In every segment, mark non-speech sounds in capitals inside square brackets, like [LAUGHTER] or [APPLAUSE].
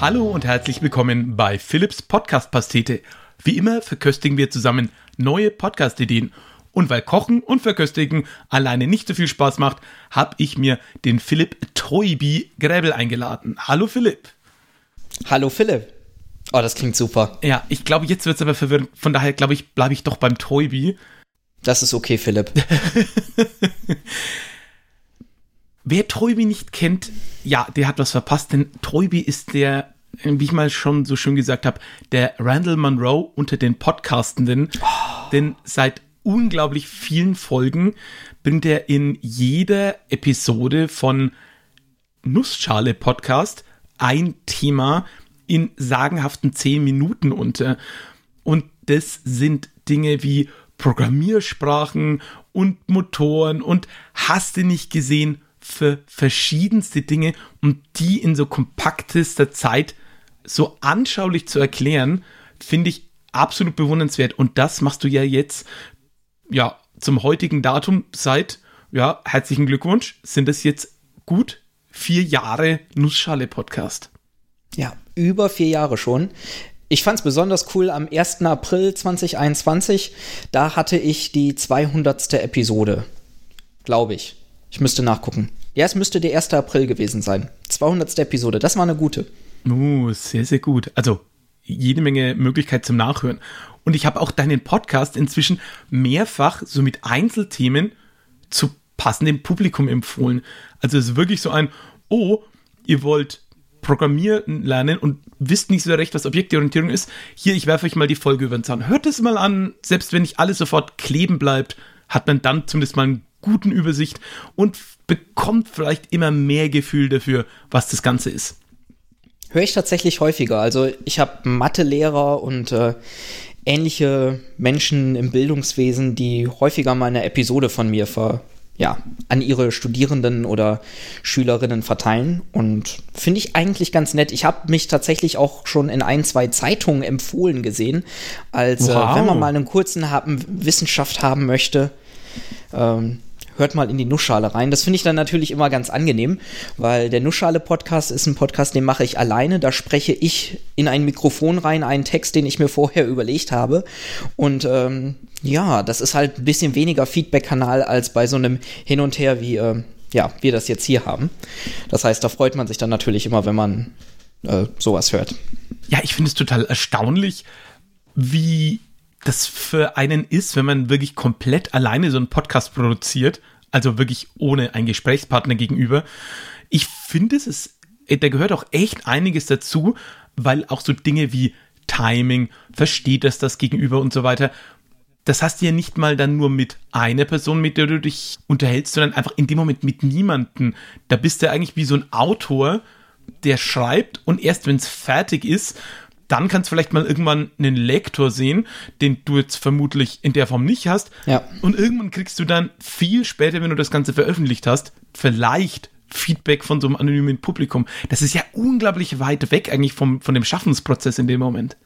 Hallo und herzlich willkommen bei Philips Podcast Pastete. Wie immer verköstigen wir zusammen neue Podcast-Ideen. Und weil Kochen und Verköstigen alleine nicht so viel Spaß macht, habe ich mir den Philipp Toibi Gräbel eingeladen. Hallo Philipp. Hallo Philipp. Oh, das klingt super. Ja, ich glaube, jetzt wird es aber verwirrend. Von daher glaube ich, bleibe ich doch beim Toibi. Das ist okay, Philipp. [LAUGHS] Wer Toibi nicht kennt, ja, der hat was verpasst, denn Toibi ist der, wie ich mal schon so schön gesagt habe, der Randall Monroe unter den Podcastenden. Oh. Denn seit unglaublich vielen Folgen bringt er in jeder Episode von Nussschale Podcast ein Thema in sagenhaften zehn Minuten unter. Und das sind Dinge wie Programmiersprachen und Motoren und hast du nicht gesehen für verschiedenste Dinge und die in so kompaktester Zeit so anschaulich zu erklären, finde ich absolut bewundernswert. Und das machst du ja jetzt, ja, zum heutigen Datum seit, ja, herzlichen Glückwunsch, sind es jetzt gut vier Jahre Nussschale-Podcast. Ja, über vier Jahre schon. Ich fand es besonders cool am 1. April 2021. Da hatte ich die 200. Episode. Glaube ich. Ich müsste nachgucken. Ja, es müsste der 1. April gewesen sein. 200. Episode. Das war eine gute. Oh, sehr, sehr gut. Also jede Menge Möglichkeit zum Nachhören. Und ich habe auch deinen Podcast inzwischen mehrfach so mit Einzelthemen zu passendem Publikum empfohlen. Also es ist wirklich so ein, oh, ihr wollt Programmieren lernen und wisst nicht so recht, was Objektorientierung ist, hier, ich werfe euch mal die Folge über den Zahn. Hört es mal an, selbst wenn nicht alles sofort kleben bleibt, hat man dann zumindest mal einen guten Übersicht und bekommt vielleicht immer mehr Gefühl dafür, was das Ganze ist. Höre ich tatsächlich häufiger. Also ich habe Mathelehrer und äh, ähnliche Menschen im Bildungswesen, die häufiger mal eine Episode von mir ver ja, an ihre Studierenden oder Schülerinnen verteilen. Und finde ich eigentlich ganz nett. Ich habe mich tatsächlich auch schon in ein, zwei Zeitungen empfohlen gesehen, als wow. äh, wenn man mal einen kurzen haben, Wissenschaft haben möchte. Ähm, hört mal in die Nussschale rein. Das finde ich dann natürlich immer ganz angenehm, weil der Nussschale-Podcast ist ein Podcast, den mache ich alleine. Da spreche ich in ein Mikrofon rein, einen Text, den ich mir vorher überlegt habe. Und ähm, ja, das ist halt ein bisschen weniger Feedback-Kanal als bei so einem Hin und Her, wie äh, ja, wir das jetzt hier haben. Das heißt, da freut man sich dann natürlich immer, wenn man äh, sowas hört. Ja, ich finde es total erstaunlich, wie das für einen ist, wenn man wirklich komplett alleine so einen Podcast produziert, also wirklich ohne einen Gesprächspartner gegenüber. Ich finde, es ist, da gehört auch echt einiges dazu, weil auch so Dinge wie Timing, versteht das das Gegenüber und so weiter, das hast du ja nicht mal dann nur mit einer Person, mit der du dich unterhältst, sondern einfach in dem Moment mit niemanden. Da bist du eigentlich wie so ein Autor, der schreibt und erst wenn es fertig ist, dann kannst du vielleicht mal irgendwann einen Lektor sehen, den du jetzt vermutlich in der Form nicht hast. Ja. Und irgendwann kriegst du dann viel später, wenn du das Ganze veröffentlicht hast, vielleicht Feedback von so einem anonymen Publikum. Das ist ja unglaublich weit weg eigentlich vom, von dem Schaffensprozess in dem Moment.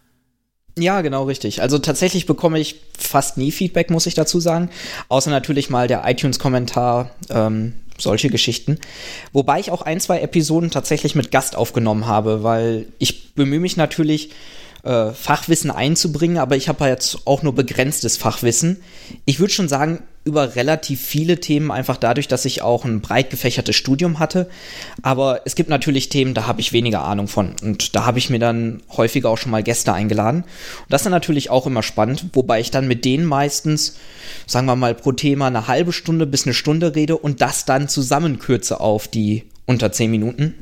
Ja, genau richtig. Also tatsächlich bekomme ich fast nie Feedback, muss ich dazu sagen. Außer natürlich mal der iTunes-Kommentar, ähm, solche Geschichten. Wobei ich auch ein, zwei Episoden tatsächlich mit Gast aufgenommen habe, weil ich bemühe mich natürlich, äh, Fachwissen einzubringen, aber ich habe jetzt auch nur begrenztes Fachwissen. Ich würde schon sagen, über relativ viele Themen, einfach dadurch, dass ich auch ein breit gefächertes Studium hatte. Aber es gibt natürlich Themen, da habe ich weniger Ahnung von. Und da habe ich mir dann häufiger auch schon mal Gäste eingeladen. Und das ist dann natürlich auch immer spannend, wobei ich dann mit denen meistens, sagen wir mal, pro Thema eine halbe Stunde bis eine Stunde rede und das dann zusammenkürze auf die unter zehn Minuten.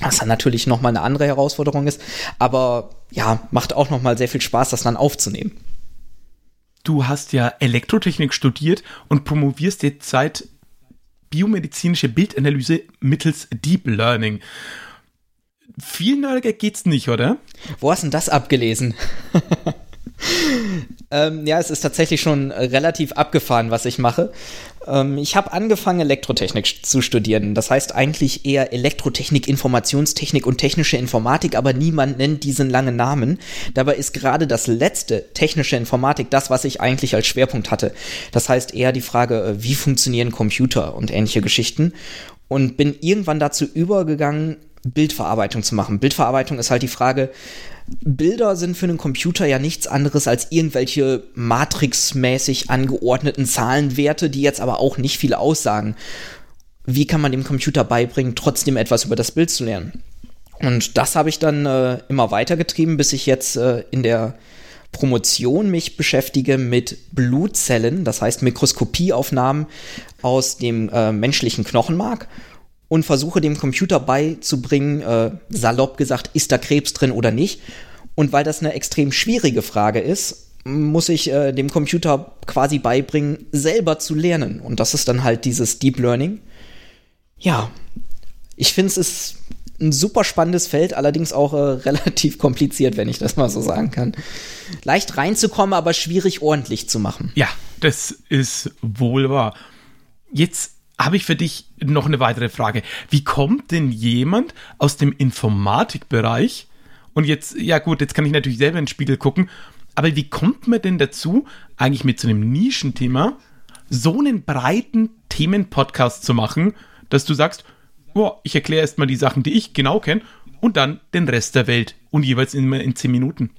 Was dann natürlich nochmal eine andere Herausforderung ist. Aber ja, macht auch nochmal sehr viel Spaß, das dann aufzunehmen. Du hast ja Elektrotechnik studiert und promovierst jetzt seit biomedizinische Bildanalyse mittels Deep Learning. Viel nerdiger geht's nicht, oder? Wo hast du denn das abgelesen? [LAUGHS] ähm, ja, es ist tatsächlich schon relativ abgefahren, was ich mache. Ähm, ich habe angefangen, Elektrotechnik zu studieren. Das heißt eigentlich eher Elektrotechnik, Informationstechnik und technische Informatik, aber niemand nennt diesen langen Namen. Dabei ist gerade das letzte technische Informatik das, was ich eigentlich als Schwerpunkt hatte. Das heißt eher die Frage, äh, wie funktionieren Computer und ähnliche Geschichten und bin irgendwann dazu übergegangen, Bildverarbeitung zu machen. Bildverarbeitung ist halt die Frage, Bilder sind für einen Computer ja nichts anderes als irgendwelche matrixmäßig angeordneten Zahlenwerte, die jetzt aber auch nicht viel aussagen. Wie kann man dem Computer beibringen, trotzdem etwas über das Bild zu lernen? Und das habe ich dann äh, immer weitergetrieben, bis ich jetzt äh, in der Promotion mich beschäftige mit Blutzellen, das heißt Mikroskopieaufnahmen aus dem äh, menschlichen Knochenmark und versuche dem Computer beizubringen, äh, salopp gesagt, ist da Krebs drin oder nicht. Und weil das eine extrem schwierige Frage ist, muss ich äh, dem Computer quasi beibringen, selber zu lernen. Und das ist dann halt dieses Deep Learning. Ja, ich finde es ist ein super spannendes Feld, allerdings auch äh, [LAUGHS] relativ kompliziert, wenn ich das mal so sagen kann. Leicht reinzukommen, aber schwierig ordentlich zu machen. Ja, das ist wohl wahr. Jetzt habe ich für dich noch eine weitere Frage. Wie kommt denn jemand aus dem Informatikbereich und jetzt, ja gut, jetzt kann ich natürlich selber in den Spiegel gucken, aber wie kommt man denn dazu, eigentlich mit so einem Nischenthema so einen breiten Themenpodcast zu machen, dass du sagst, oh, ich erkläre erstmal die Sachen, die ich genau kenne und dann den Rest der Welt und jeweils immer in zehn Minuten.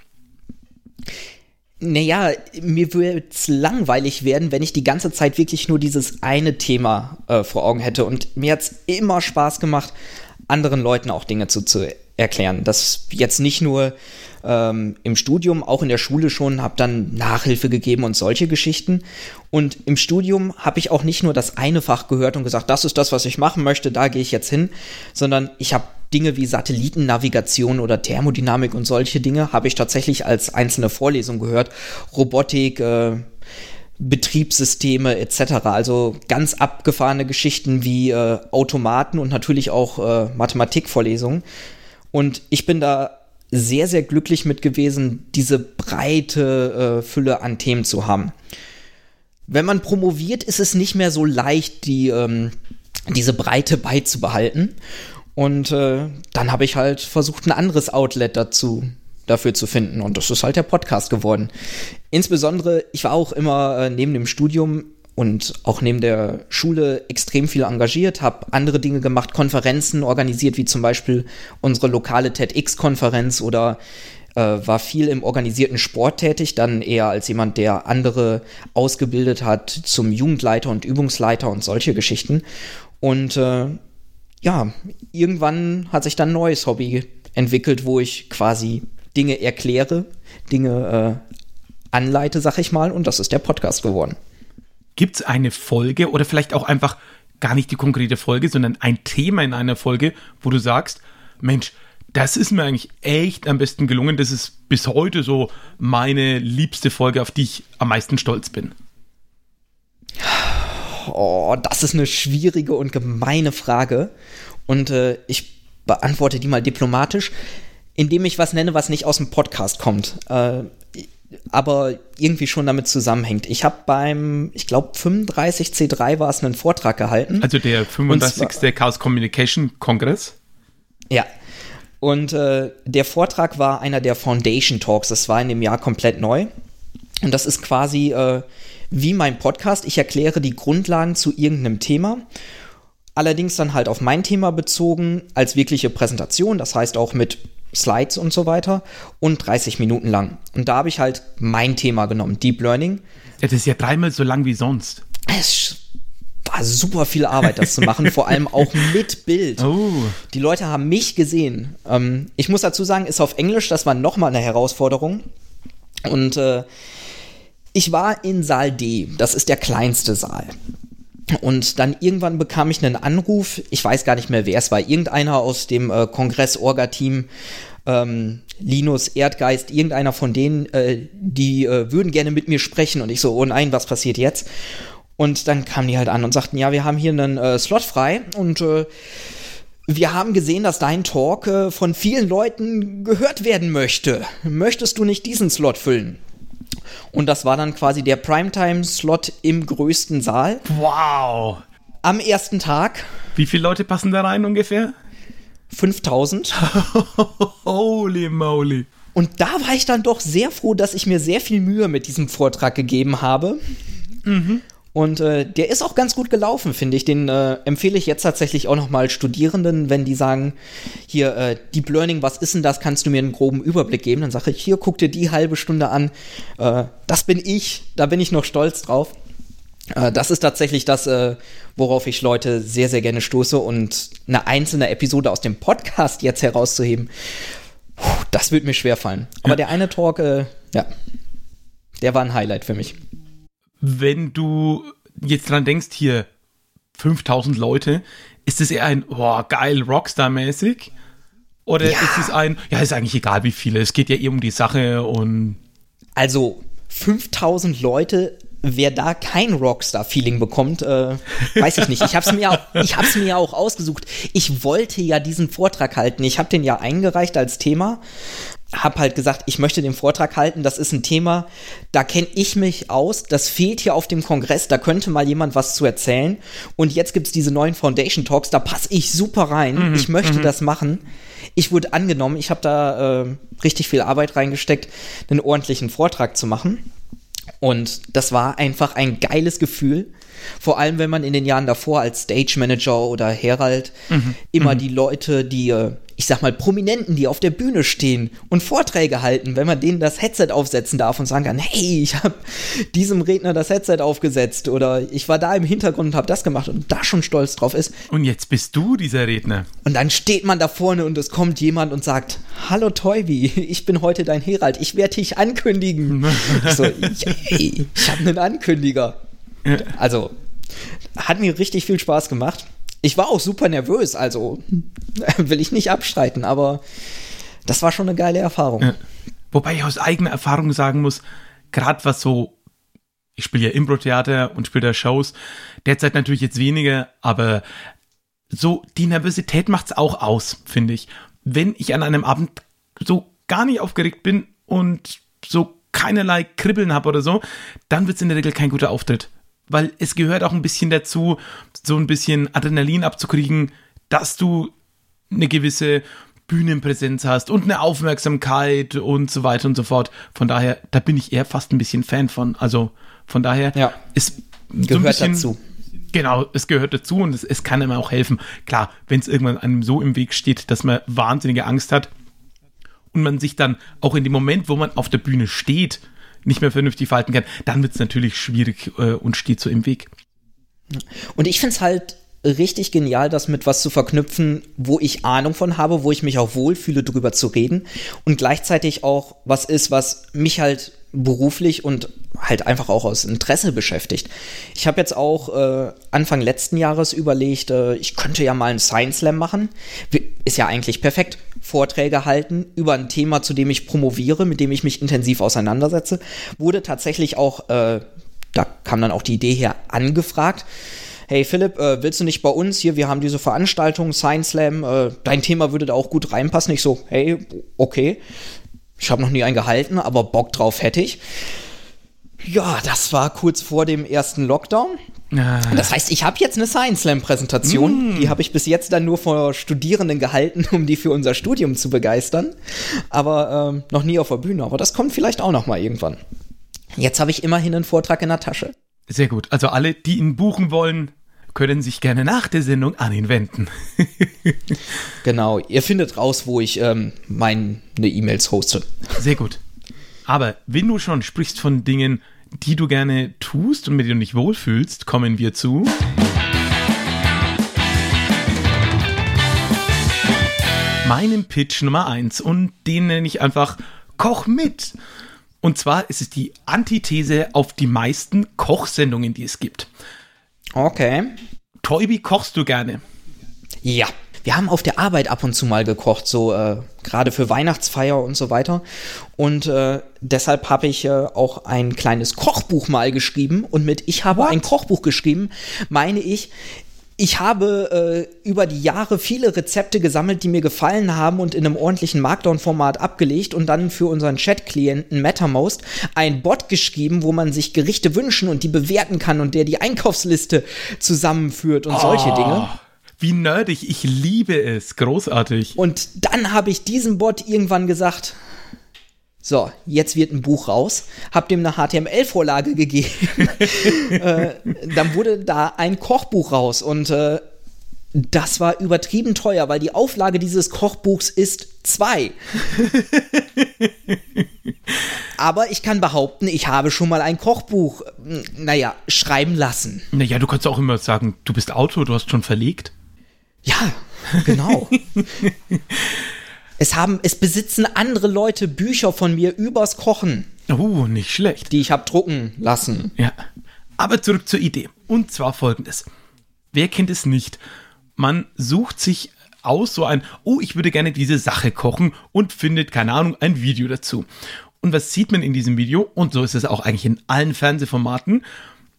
Naja, mir würde es langweilig werden, wenn ich die ganze Zeit wirklich nur dieses eine Thema äh, vor Augen hätte. Und mir hat es immer Spaß gemacht, anderen Leuten auch Dinge zu, zu erklären. Das jetzt nicht nur ähm, im Studium, auch in der Schule schon, habe dann Nachhilfe gegeben und solche Geschichten. Und im Studium habe ich auch nicht nur das eine Fach gehört und gesagt, das ist das, was ich machen möchte, da gehe ich jetzt hin, sondern ich habe Dinge wie Satellitennavigation oder Thermodynamik und solche Dinge habe ich tatsächlich als einzelne Vorlesung gehört. Robotik, äh, Betriebssysteme etc. Also ganz abgefahrene Geschichten wie äh, Automaten und natürlich auch äh, Mathematikvorlesungen. Und ich bin da sehr, sehr glücklich mit gewesen, diese breite äh, Fülle an Themen zu haben. Wenn man promoviert, ist es nicht mehr so leicht, die, ähm, diese Breite beizubehalten. Und äh, dann habe ich halt versucht, ein anderes Outlet dazu dafür zu finden. Und das ist halt der Podcast geworden. Insbesondere, ich war auch immer äh, neben dem Studium und auch neben der Schule extrem viel engagiert, habe andere Dinge gemacht, Konferenzen organisiert, wie zum Beispiel unsere lokale TEDx-Konferenz oder äh, war viel im organisierten Sport tätig, dann eher als jemand, der andere ausgebildet hat zum Jugendleiter und Übungsleiter und solche Geschichten. Und äh, ja, irgendwann hat sich dann ein neues Hobby entwickelt, wo ich quasi Dinge erkläre, Dinge äh, anleite, sag ich mal, und das ist der Podcast geworden. Gibt es eine Folge oder vielleicht auch einfach gar nicht die konkrete Folge, sondern ein Thema in einer Folge, wo du sagst, Mensch, das ist mir eigentlich echt am besten gelungen. Das ist bis heute so meine liebste Folge, auf die ich am meisten stolz bin. Oh, das ist eine schwierige und gemeine Frage. Und äh, ich beantworte die mal diplomatisch, indem ich was nenne, was nicht aus dem Podcast kommt. Äh, aber irgendwie schon damit zusammenhängt. Ich habe beim, ich glaube, 35C3 war es einen Vortrag gehalten. Also der 35. Zwar, Chaos Communication Kongress? Ja. Und äh, der Vortrag war einer der Foundation Talks. Das war in dem Jahr komplett neu. Und das ist quasi äh, wie mein Podcast. Ich erkläre die Grundlagen zu irgendeinem Thema. Allerdings dann halt auf mein Thema bezogen als wirkliche Präsentation. Das heißt auch mit Slides und so weiter und 30 Minuten lang. Und da habe ich halt mein Thema genommen, Deep Learning. Das ist ja dreimal so lang wie sonst. Es war super viel Arbeit, das zu machen, vor allem auch mit Bild. Oh. Die Leute haben mich gesehen. Ähm, ich muss dazu sagen, ist auf Englisch, das war nochmal eine Herausforderung. Und äh, ich war in Saal D, das ist der kleinste Saal. Und dann irgendwann bekam ich einen Anruf, ich weiß gar nicht mehr wer es war, irgendeiner aus dem äh, Kongress-Orga-Team, ähm, Linus, Erdgeist, irgendeiner von denen, äh, die äh, würden gerne mit mir sprechen. Und ich so, oh nein, was passiert jetzt? Und dann kamen die halt an und sagten, ja, wir haben hier einen äh, Slot frei und äh, wir haben gesehen, dass dein Talk äh, von vielen Leuten gehört werden möchte. Möchtest du nicht diesen Slot füllen? Und das war dann quasi der Primetime-Slot im größten Saal. Wow! Am ersten Tag. Wie viele Leute passen da rein ungefähr? 5000. [LAUGHS] Holy moly. Und da war ich dann doch sehr froh, dass ich mir sehr viel Mühe mit diesem Vortrag gegeben habe. Mhm. Und äh, der ist auch ganz gut gelaufen, finde ich. Den äh, empfehle ich jetzt tatsächlich auch nochmal Studierenden, wenn die sagen, hier, äh, Deep Learning, was ist denn das? Kannst du mir einen groben Überblick geben? Dann sage ich, hier, guck dir die halbe Stunde an. Äh, das bin ich, da bin ich noch stolz drauf. Äh, das ist tatsächlich das, äh, worauf ich Leute sehr, sehr gerne stoße. Und eine einzelne Episode aus dem Podcast jetzt herauszuheben, das wird mir schwer fallen. Aber ja. der eine Talk, äh, ja, der war ein Highlight für mich wenn du jetzt dran denkst, hier 5000 Leute, ist es eher ein, boah, geil, Rockstar-mäßig? Oder ja. ist es ein, ja, ist eigentlich egal wie viele, es geht ja eh um die Sache und. Also 5000 Leute, wer da kein Rockstar-Feeling bekommt, äh, weiß ich nicht. Ich habe es mir, auch, mir ja auch ausgesucht. Ich wollte ja diesen Vortrag halten. Ich habe den ja eingereicht als Thema habe halt gesagt, ich möchte den Vortrag halten. Das ist ein Thema, da kenne ich mich aus. Das fehlt hier auf dem Kongress. Da könnte mal jemand was zu erzählen. Und jetzt gibt es diese neuen Foundation Talks. Da passe ich super rein. Mhm. Ich möchte mhm. das machen. Ich wurde angenommen. Ich habe da äh, richtig viel Arbeit reingesteckt, einen ordentlichen Vortrag zu machen. Und das war einfach ein geiles Gefühl. Vor allem, wenn man in den Jahren davor als Stage Manager oder Herald mhm. immer mhm. die Leute, die äh, ich sag mal, Prominenten, die auf der Bühne stehen und Vorträge halten, wenn man denen das Headset aufsetzen darf und sagen kann, hey, ich habe diesem Redner das Headset aufgesetzt oder ich war da im Hintergrund und habe das gemacht und da schon stolz drauf ist. Und jetzt bist du dieser Redner. Und dann steht man da vorne und es kommt jemand und sagt, hallo Toybi, [LAUGHS] ich bin heute dein Herald, ich werde dich ankündigen. [LAUGHS] ich so, hey, ich habe einen Ankündiger. Also, hat mir richtig viel Spaß gemacht. Ich war auch super nervös, also [LAUGHS] will ich nicht abstreiten, aber das war schon eine geile Erfahrung. Ja. Wobei ich aus eigener Erfahrung sagen muss, gerade was so, ich spiele ja Impro-Theater und spiele da Shows, derzeit natürlich jetzt weniger, aber so die Nervosität macht es auch aus, finde ich. Wenn ich an einem Abend so gar nicht aufgeregt bin und so keinerlei Kribbeln habe oder so, dann wird es in der Regel kein guter Auftritt weil es gehört auch ein bisschen dazu, so ein bisschen Adrenalin abzukriegen, dass du eine gewisse Bühnenpräsenz hast und eine Aufmerksamkeit und so weiter und so fort. Von daher, da bin ich eher fast ein bisschen Fan von. Also von daher, ja. es gehört so bisschen, dazu. Genau, es gehört dazu und es, es kann einem auch helfen. Klar, wenn es irgendwann einem so im Weg steht, dass man wahnsinnige Angst hat und man sich dann auch in dem Moment, wo man auf der Bühne steht, nicht mehr vernünftig verhalten kann, dann wird es natürlich schwierig äh, und steht so im Weg. Und ich finde es halt richtig genial, das mit was zu verknüpfen, wo ich Ahnung von habe, wo ich mich auch wohlfühle, darüber zu reden und gleichzeitig auch was ist, was mich halt beruflich und halt einfach auch aus Interesse beschäftigt. Ich habe jetzt auch äh, Anfang letzten Jahres überlegt, äh, ich könnte ja mal einen Science Slam machen. Ist ja eigentlich perfekt. Vorträge halten über ein Thema, zu dem ich promoviere, mit dem ich mich intensiv auseinandersetze. Wurde tatsächlich auch, äh, da kam dann auch die Idee her, angefragt hey Philipp, äh, willst du nicht bei uns hier, wir haben diese Veranstaltung, Science Slam, äh, dein Thema würde da auch gut reinpassen. Ich so, hey, okay. Ich habe noch nie einen gehalten, aber Bock drauf hätte ich. Ja, das war kurz vor dem ersten Lockdown. Ah. Das heißt, ich habe jetzt eine Science Slam Präsentation. Mm. Die habe ich bis jetzt dann nur vor Studierenden gehalten, [LAUGHS] um die für unser Studium zu begeistern. Aber ähm, noch nie auf der Bühne. Aber das kommt vielleicht auch noch mal irgendwann. Jetzt habe ich immerhin einen Vortrag in der Tasche. Sehr gut. Also alle, die ihn buchen wollen, können sich gerne nach der Sendung an ihn wenden. [LAUGHS] genau, ihr findet raus, wo ich ähm, meine E-Mails hoste. Sehr gut. Aber wenn du schon sprichst von Dingen, die du gerne tust und mit denen du dich wohlfühlst, kommen wir zu. Meinem Pitch Nummer 1 und den nenne ich einfach Koch mit. Und zwar ist es die Antithese auf die meisten Kochsendungen, die es gibt. Okay. Toibi, kochst du gerne? Ja. Wir haben auf der Arbeit ab und zu mal gekocht, so äh, gerade für Weihnachtsfeier und so weiter. Und äh, deshalb habe ich äh, auch ein kleines Kochbuch mal geschrieben. Und mit Ich habe What? ein Kochbuch geschrieben, meine ich, ich habe äh, über die Jahre viele Rezepte gesammelt, die mir gefallen haben und in einem ordentlichen Markdown-Format abgelegt und dann für unseren Chat-Klienten MetaMost ein Bot geschrieben, wo man sich Gerichte wünschen und die bewerten kann und der die Einkaufsliste zusammenführt und oh, solche Dinge. Wie nerdig, ich liebe es, großartig. Und dann habe ich diesem Bot irgendwann gesagt, So, jetzt wird ein Buch raus, hab dem eine HTML-Vorlage gegeben. [LAUGHS] äh, dann wurde da ein Kochbuch raus und äh, das war übertrieben teuer, weil die Auflage dieses Kochbuchs ist zwei. [LAUGHS] Aber ich kann behaupten, ich habe schon mal ein Kochbuch, naja, schreiben lassen. Naja, du kannst auch immer sagen, du bist Autor, du hast schon verlegt. Ja, genau. es haben, es besitzen andere Leute Bücher von mir übers Kochen. Oh, nicht schlecht. Die ich habe drucken lassen. Ja. Aber zurück zur Idee. Und zwar folgendes. Wer kennt es nicht? man sucht sich aus so ein, oh, ich würde gerne diese Sache kochen und findet, keine Ahnung, ein Video dazu. Und was sieht man in diesem Video? Und so ist es auch eigentlich in allen Fernsehformaten.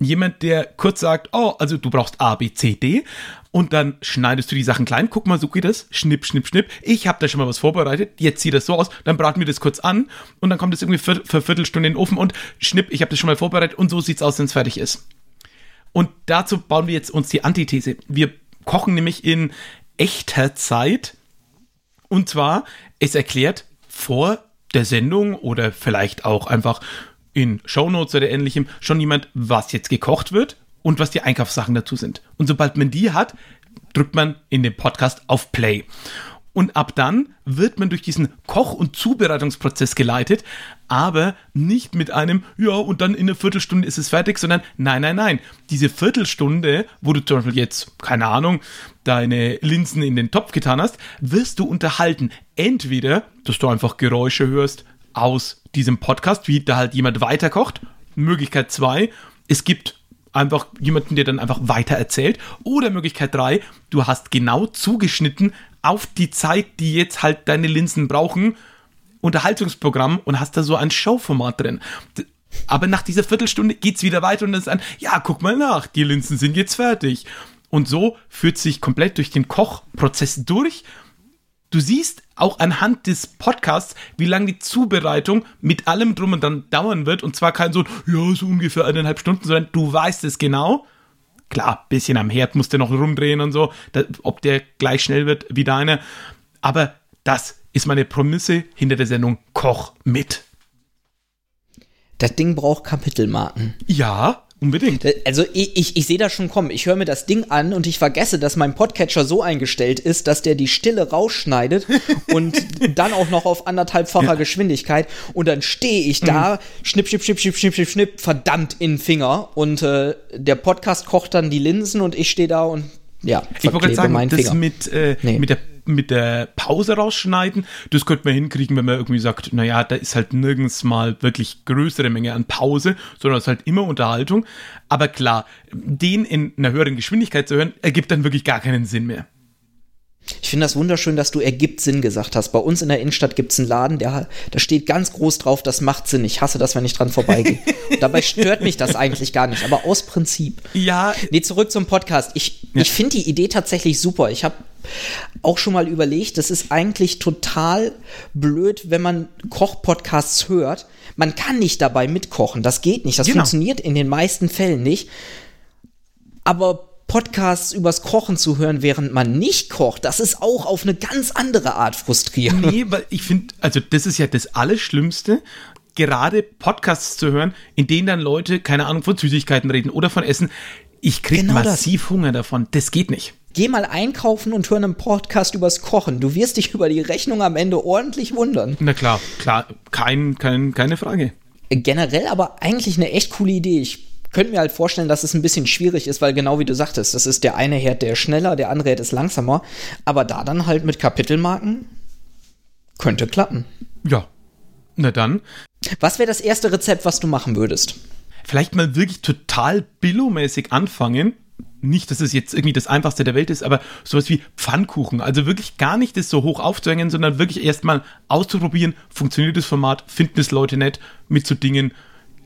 Jemand, der kurz sagt, oh, also du brauchst A, B, C, D und dann schneidest du die Sachen klein. Guck mal, so geht das. Schnipp, schnipp, schnipp. Ich habe da schon mal was vorbereitet. Jetzt sieht das so aus. Dann braten wir das kurz an und dann kommt es irgendwie für, für Viertelstunde in den Ofen und schnipp, ich habe das schon mal vorbereitet und so sieht's aus, wenn es fertig ist. Und dazu bauen wir jetzt uns die Antithese. Wir kochen nämlich in echter Zeit. Und zwar, es erklärt vor der Sendung oder vielleicht auch einfach in Shownotes oder ähnlichem schon jemand, was jetzt gekocht wird und was die Einkaufssachen dazu sind. Und sobald man die hat, drückt man in dem Podcast auf Play. Und ab dann wird man durch diesen Koch- und Zubereitungsprozess geleitet, aber nicht mit einem, ja, und dann in einer Viertelstunde ist es fertig, sondern nein, nein, nein. Diese Viertelstunde, wo du zum Beispiel jetzt, keine Ahnung, deine Linsen in den Topf getan hast, wirst du unterhalten. Entweder, dass du einfach Geräusche hörst aus diesem Podcast, wie da halt jemand weiterkocht. Möglichkeit zwei, es gibt einfach jemanden, der dann einfach weiter erzählt. Oder Möglichkeit drei, du hast genau zugeschnitten auf die Zeit, die jetzt halt deine Linsen brauchen, Unterhaltungsprogramm und hast da so ein Showformat drin. Aber nach dieser Viertelstunde geht's wieder weiter und dann ist ein, ja, guck mal nach, die Linsen sind jetzt fertig. Und so führt sich komplett durch den Kochprozess durch. Du siehst auch anhand des Podcasts, wie lange die Zubereitung mit allem drum und dann dauern wird. Und zwar kein so, ja, so ungefähr eineinhalb Stunden, sondern du weißt es genau. Klar, bisschen am Herd musst du noch rumdrehen und so, da, ob der gleich schnell wird wie deine. Aber das ist meine Prämisse hinter der Sendung Koch mit. Das Ding braucht Kapitelmarken. Ja, Unbedingt. Also ich, ich, ich sehe das schon kommen. Ich höre mir das Ding an und ich vergesse, dass mein Podcatcher so eingestellt ist, dass der die Stille rausschneidet [LAUGHS] und dann auch noch auf anderthalbfacher ja. Geschwindigkeit. Und dann stehe ich da, mhm. schnipp, schnipp, schnipp, schnipp, schnipp, schnipp, schnipp, verdammt in den Finger. Und äh, der Podcast kocht dann die Linsen und ich stehe da und ja, ich wollte gerade sagen, das mit, äh, nee. mit der mit der Pause rausschneiden. Das könnte man hinkriegen, wenn man irgendwie sagt, naja, da ist halt nirgends mal wirklich größere Menge an Pause, sondern es ist halt immer Unterhaltung. Aber klar, den in einer höheren Geschwindigkeit zu hören, ergibt dann wirklich gar keinen Sinn mehr. Ich finde das wunderschön, dass du ergibt Sinn gesagt hast. Bei uns in der Innenstadt gibt es einen Laden, der, da steht ganz groß drauf, das macht Sinn. Ich hasse das, wenn ich dran vorbeigehe. [LAUGHS] dabei stört mich das eigentlich gar nicht, aber aus Prinzip. Ja. Nee, zurück zum Podcast. Ich, ja. ich finde die Idee tatsächlich super. Ich habe auch schon mal überlegt, das ist eigentlich total blöd, wenn man Kochpodcasts hört. Man kann nicht dabei mitkochen. Das geht nicht. Das genau. funktioniert in den meisten Fällen nicht. Aber Podcasts übers Kochen zu hören, während man nicht kocht, das ist auch auf eine ganz andere Art frustrierend. Nee, weil ich finde, also das ist ja das Allerschlimmste, gerade Podcasts zu hören, in denen dann Leute, keine Ahnung, von Süßigkeiten reden oder von Essen. Ich kriege genau massiv das. Hunger davon. Das geht nicht. Geh mal einkaufen und hör einen Podcast übers Kochen. Du wirst dich [LAUGHS] über die Rechnung am Ende ordentlich wundern. Na klar, klar, kein, kein, keine Frage. Generell aber eigentlich eine echt coole Idee. Ich könnte mir halt vorstellen, dass es ein bisschen schwierig ist, weil genau wie du sagtest, das ist der eine Herd, der ist schneller, der andere Herd ist langsamer. Aber da dann halt mit Kapitelmarken könnte klappen. Ja. Na dann. Was wäre das erste Rezept, was du machen würdest? Vielleicht mal wirklich total billomäßig anfangen. Nicht, dass es jetzt irgendwie das einfachste der Welt ist, aber sowas wie Pfannkuchen. Also wirklich gar nicht das so hoch aufzuhängen, sondern wirklich erstmal auszuprobieren, funktioniert das Format, finden es Leute nett, mit so Dingen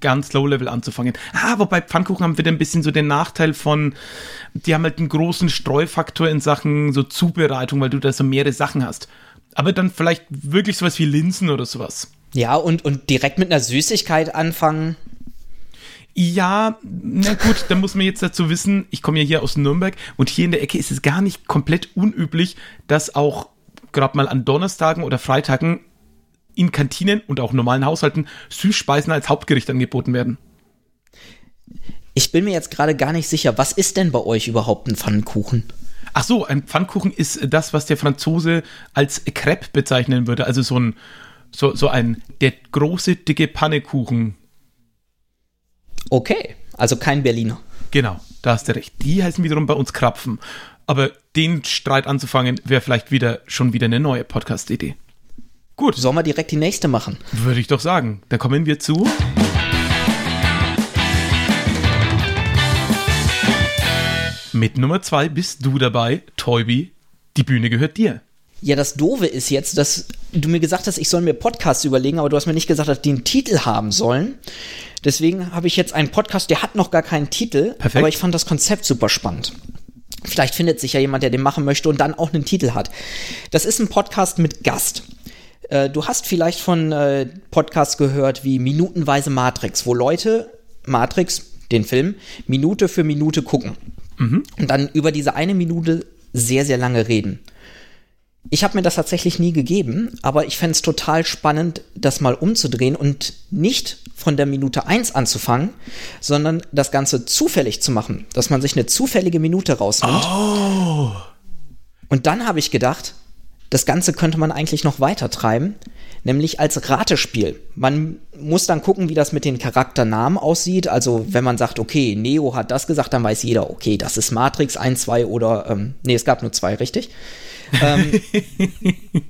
ganz Low-Level anzufangen. Ah, wobei Pfannkuchen haben wieder ein bisschen so den Nachteil von, die haben halt einen großen Streufaktor in Sachen so Zubereitung, weil du da so mehrere Sachen hast. Aber dann vielleicht wirklich sowas wie Linsen oder sowas. Ja, und, und direkt mit einer Süßigkeit anfangen. Ja, na gut, da muss man jetzt dazu wissen, ich komme ja hier aus Nürnberg und hier in der Ecke ist es gar nicht komplett unüblich, dass auch gerade mal an Donnerstagen oder Freitagen in Kantinen und auch normalen Haushalten Süßspeisen als Hauptgericht angeboten werden. Ich bin mir jetzt gerade gar nicht sicher, was ist denn bei euch überhaupt ein Pfannkuchen? Ach so, ein Pfannkuchen ist das, was der Franzose als Crepe bezeichnen würde. Also so ein, so, so ein, der große, dicke Pannekuchen. Okay, also kein Berliner. Genau, da hast du recht. Die heißen wiederum bei uns Krapfen. Aber den Streit anzufangen, wäre vielleicht wieder schon wieder eine neue Podcast-Idee. Gut. Sollen wir direkt die nächste machen? Würde ich doch sagen. Da kommen wir zu. Mit Nummer zwei bist du dabei, Toybi. Die Bühne gehört dir. Ja, das Doofe ist jetzt, dass du mir gesagt hast, ich soll mir Podcasts überlegen, aber du hast mir nicht gesagt, dass die einen Titel haben sollen. Deswegen habe ich jetzt einen Podcast, der hat noch gar keinen Titel, Perfekt. aber ich fand das Konzept super spannend. Vielleicht findet sich ja jemand, der den machen möchte und dann auch einen Titel hat. Das ist ein Podcast mit Gast. Äh, du hast vielleicht von äh, Podcasts gehört wie Minutenweise Matrix, wo Leute Matrix, den Film, Minute für Minute gucken. Mhm. Und dann über diese eine Minute sehr, sehr lange reden. Ich habe mir das tatsächlich nie gegeben, aber ich fände es total spannend, das mal umzudrehen und nicht von der Minute 1 anzufangen, sondern das Ganze zufällig zu machen, dass man sich eine zufällige Minute rausnimmt. Oh. Und dann habe ich gedacht, das Ganze könnte man eigentlich noch weiter treiben, nämlich als Ratespiel. Man muss dann gucken, wie das mit den Charakternamen aussieht. Also wenn man sagt, okay, Neo hat das gesagt, dann weiß jeder, okay, das ist Matrix 1, 2 oder, ähm, nee, es gab nur zwei, richtig? Ähm, [LAUGHS]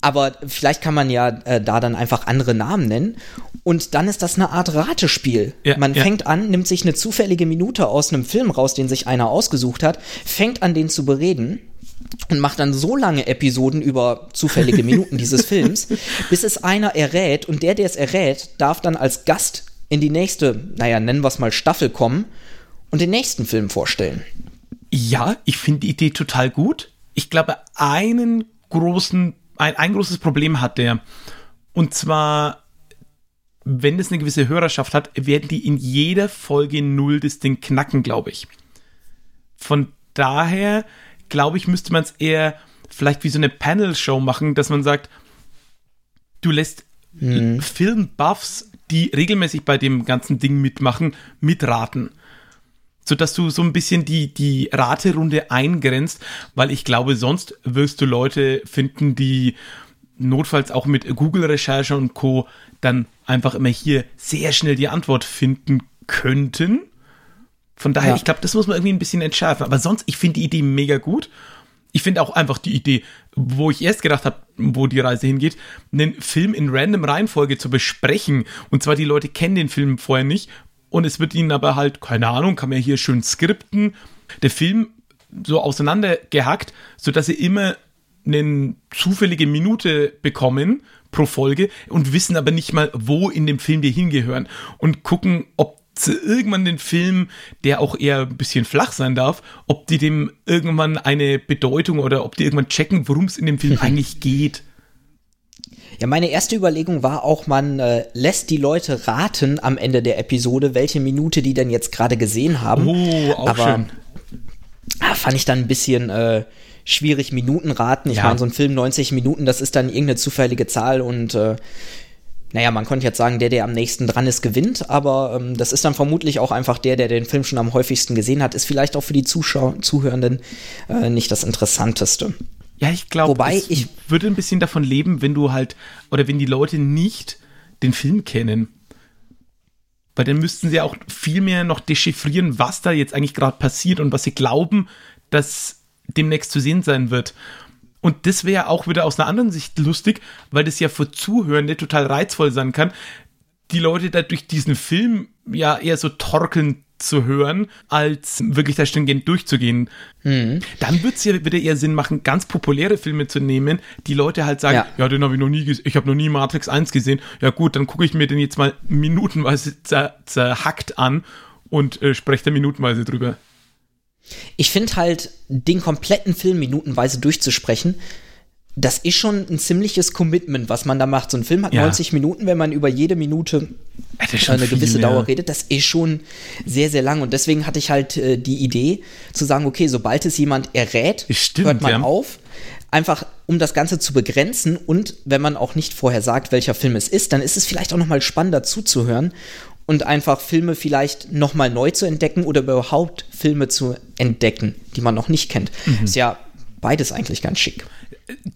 aber vielleicht kann man ja äh, da dann einfach andere Namen nennen. Und dann ist das eine Art Ratespiel. Ja, man ja. fängt an, nimmt sich eine zufällige Minute aus einem Film raus, den sich einer ausgesucht hat, fängt an, den zu bereden und macht dann so lange Episoden über zufällige Minuten dieses [LAUGHS] Films, bis es einer errät und der, der es errät, darf dann als Gast in die nächste, naja, nennen wir es mal Staffel kommen und den nächsten Film vorstellen. Ja, ich finde die Idee total gut. Ich glaube, einen großen, ein, ein großes Problem hat der. Und zwar, wenn es eine gewisse Hörerschaft hat, werden die in jeder Folge null das Ding knacken, glaube ich. Von daher glaube ich, müsste man es eher vielleicht wie so eine Panel-Show machen, dass man sagt, du lässt mhm. Filmbuffs, die regelmäßig bei dem ganzen Ding mitmachen, mitraten. Sodass du so ein bisschen die, die Raterunde eingrenzt, weil ich glaube, sonst wirst du Leute finden, die notfalls auch mit Google-Recherche und Co. dann einfach immer hier sehr schnell die Antwort finden könnten von daher, ja. ich glaube, das muss man irgendwie ein bisschen entschärfen. Aber sonst, ich finde die Idee mega gut. Ich finde auch einfach die Idee, wo ich erst gedacht habe, wo die Reise hingeht, einen Film in random Reihenfolge zu besprechen. Und zwar die Leute kennen den Film vorher nicht. Und es wird ihnen aber halt, keine Ahnung, kann man hier schön skripten. Der Film so auseinandergehackt, sodass sie immer eine zufällige Minute bekommen pro Folge und wissen aber nicht mal, wo in dem Film die hingehören und gucken, ob irgendwann den Film, der auch eher ein bisschen flach sein darf, ob die dem irgendwann eine Bedeutung oder ob die irgendwann checken, worum es in dem Film [LAUGHS] eigentlich geht. Ja, meine erste Überlegung war auch, man äh, lässt die Leute raten am Ende der Episode, welche Minute die denn jetzt gerade gesehen haben. Oh, auch Aber, schön. Ah, fand ich dann ein bisschen äh, schwierig, Minuten raten. Ich ja. meine, so ein Film 90 Minuten, das ist dann irgendeine zufällige Zahl und äh, naja, man könnte jetzt sagen, der, der am nächsten dran ist, gewinnt, aber ähm, das ist dann vermutlich auch einfach der, der den Film schon am häufigsten gesehen hat, ist vielleicht auch für die Zuschauer, Zuhörenden äh, nicht das Interessanteste. Ja, ich glaube, ich würde ein bisschen davon leben, wenn du halt, oder wenn die Leute nicht den Film kennen. Weil dann müssten sie auch viel mehr noch dechiffrieren, was da jetzt eigentlich gerade passiert und was sie glauben, dass demnächst zu sehen sein wird. Und das wäre auch wieder aus einer anderen Sicht lustig, weil das ja für Zuhörende total reizvoll sein kann, die Leute da durch diesen Film ja eher so torkeln zu hören, als wirklich da stringent durchzugehen. Mhm. Dann wird es ja wieder eher Sinn machen, ganz populäre Filme zu nehmen, die Leute halt sagen, ja, ja den habe ich noch nie gesehen, ich habe noch nie Matrix 1 gesehen. Ja gut, dann gucke ich mir den jetzt mal minutenweise zer zerhackt an und äh, spreche da minutenweise drüber. Ich finde halt, den kompletten Film minutenweise durchzusprechen, das ist schon ein ziemliches Commitment, was man da macht. So ein Film hat ja. 90 Minuten, wenn man über jede Minute eine gewisse viel, Dauer ja. redet. Das ist schon sehr, sehr lang. Und deswegen hatte ich halt äh, die Idee zu sagen, okay, sobald es jemand errät, Stimmt, hört man ja. auf. einfach um das Ganze zu begrenzen und wenn man auch nicht vorher sagt, welcher Film es ist, dann ist es vielleicht auch noch mal spannender zuzuhören und einfach Filme vielleicht noch mal neu zu entdecken oder überhaupt Filme zu entdecken, die man noch nicht kennt. Mhm. Ist ja beides eigentlich ganz schick.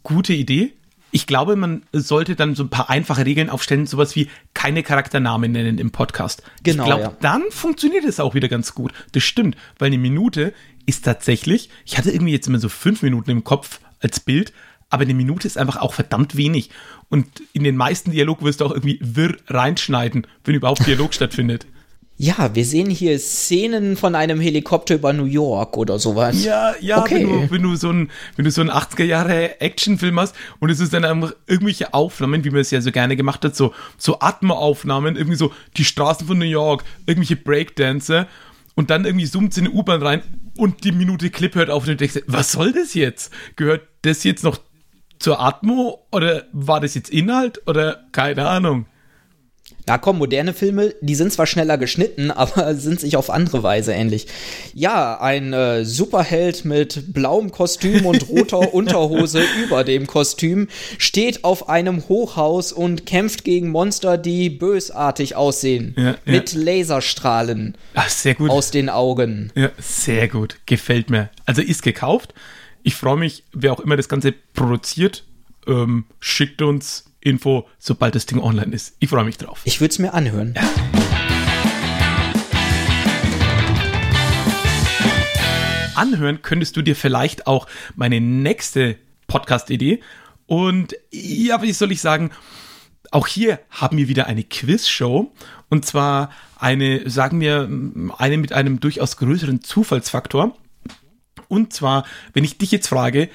Gute Idee. Ich glaube, man sollte dann so ein paar einfache Regeln aufstellen, sowas wie keine Charakternamen nennen im Podcast. Genau. Ich glaube, ja. dann funktioniert es auch wieder ganz gut. Das stimmt, weil eine Minute ist tatsächlich, ich hatte irgendwie jetzt immer so fünf Minuten im Kopf als Bild, aber eine Minute ist einfach auch verdammt wenig. Und in den meisten Dialog wirst du auch irgendwie wirr reinschneiden, wenn überhaupt Dialog [LAUGHS] stattfindet. Ja, wir sehen hier Szenen von einem Helikopter über New York oder sowas. Ja, ja, okay. wenn, du, wenn du so ein, wenn du so einen 80er Jahre Actionfilm hast und es ist dann einfach irgendwelche Aufnahmen, wie man es ja so gerne gemacht hat, so, so Atmo-Aufnahmen, irgendwie so die Straßen von New York, irgendwelche Breakdancer und dann irgendwie zoomt es in eine U-Bahn rein und die Minute Clip hört auf und du denkst, was soll das jetzt? Gehört das jetzt noch zur Atmo oder war das jetzt Inhalt oder keine Ahnung? Ja, komm, moderne Filme, die sind zwar schneller geschnitten, [LAUGHS] aber sind sich auf andere Weise ähnlich. Ja, ein äh, Superheld mit blauem Kostüm und roter [LAUGHS] Unterhose über dem Kostüm steht auf einem Hochhaus und kämpft gegen Monster, die bösartig aussehen. Ja, mit ja. Laserstrahlen Ach, sehr gut. aus den Augen. Ja, sehr gut. Gefällt mir. Also ist gekauft. Ich freue mich, wer auch immer das Ganze produziert, ähm, schickt uns Info, sobald das Ding online ist. Ich freue mich drauf. Ich würde es mir anhören. Ja. Anhören könntest du dir vielleicht auch meine nächste Podcast-Idee. Und ja, wie soll ich sagen, auch hier haben wir wieder eine Quiz-Show. Und zwar eine, sagen wir, eine mit einem durchaus größeren Zufallsfaktor. Und zwar, wenn ich dich jetzt frage,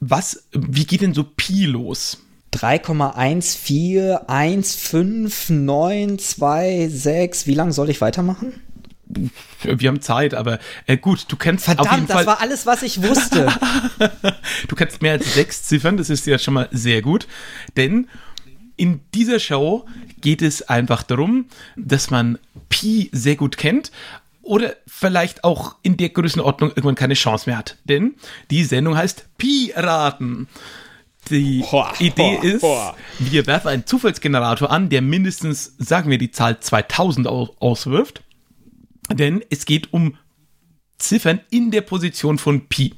was, wie geht denn so Pi los? 3,1415926. Wie lange soll ich weitermachen? Wir haben Zeit, aber äh, gut, du kennst Verdammt, auf jeden das Fall war alles, was ich wusste. [LAUGHS] du kennst mehr als sechs Ziffern, das ist ja schon mal sehr gut. Denn in dieser Show geht es einfach darum, dass man Pi sehr gut kennt oder vielleicht auch in der Größenordnung irgendwann keine Chance mehr hat. Denn die Sendung heißt Pi-Raten. Die hoa, Idee hoa, ist, hoa. wir werfen einen Zufallsgenerator an, der mindestens, sagen wir, die Zahl 2000 auswirft. Denn es geht um Ziffern in der Position von Pi.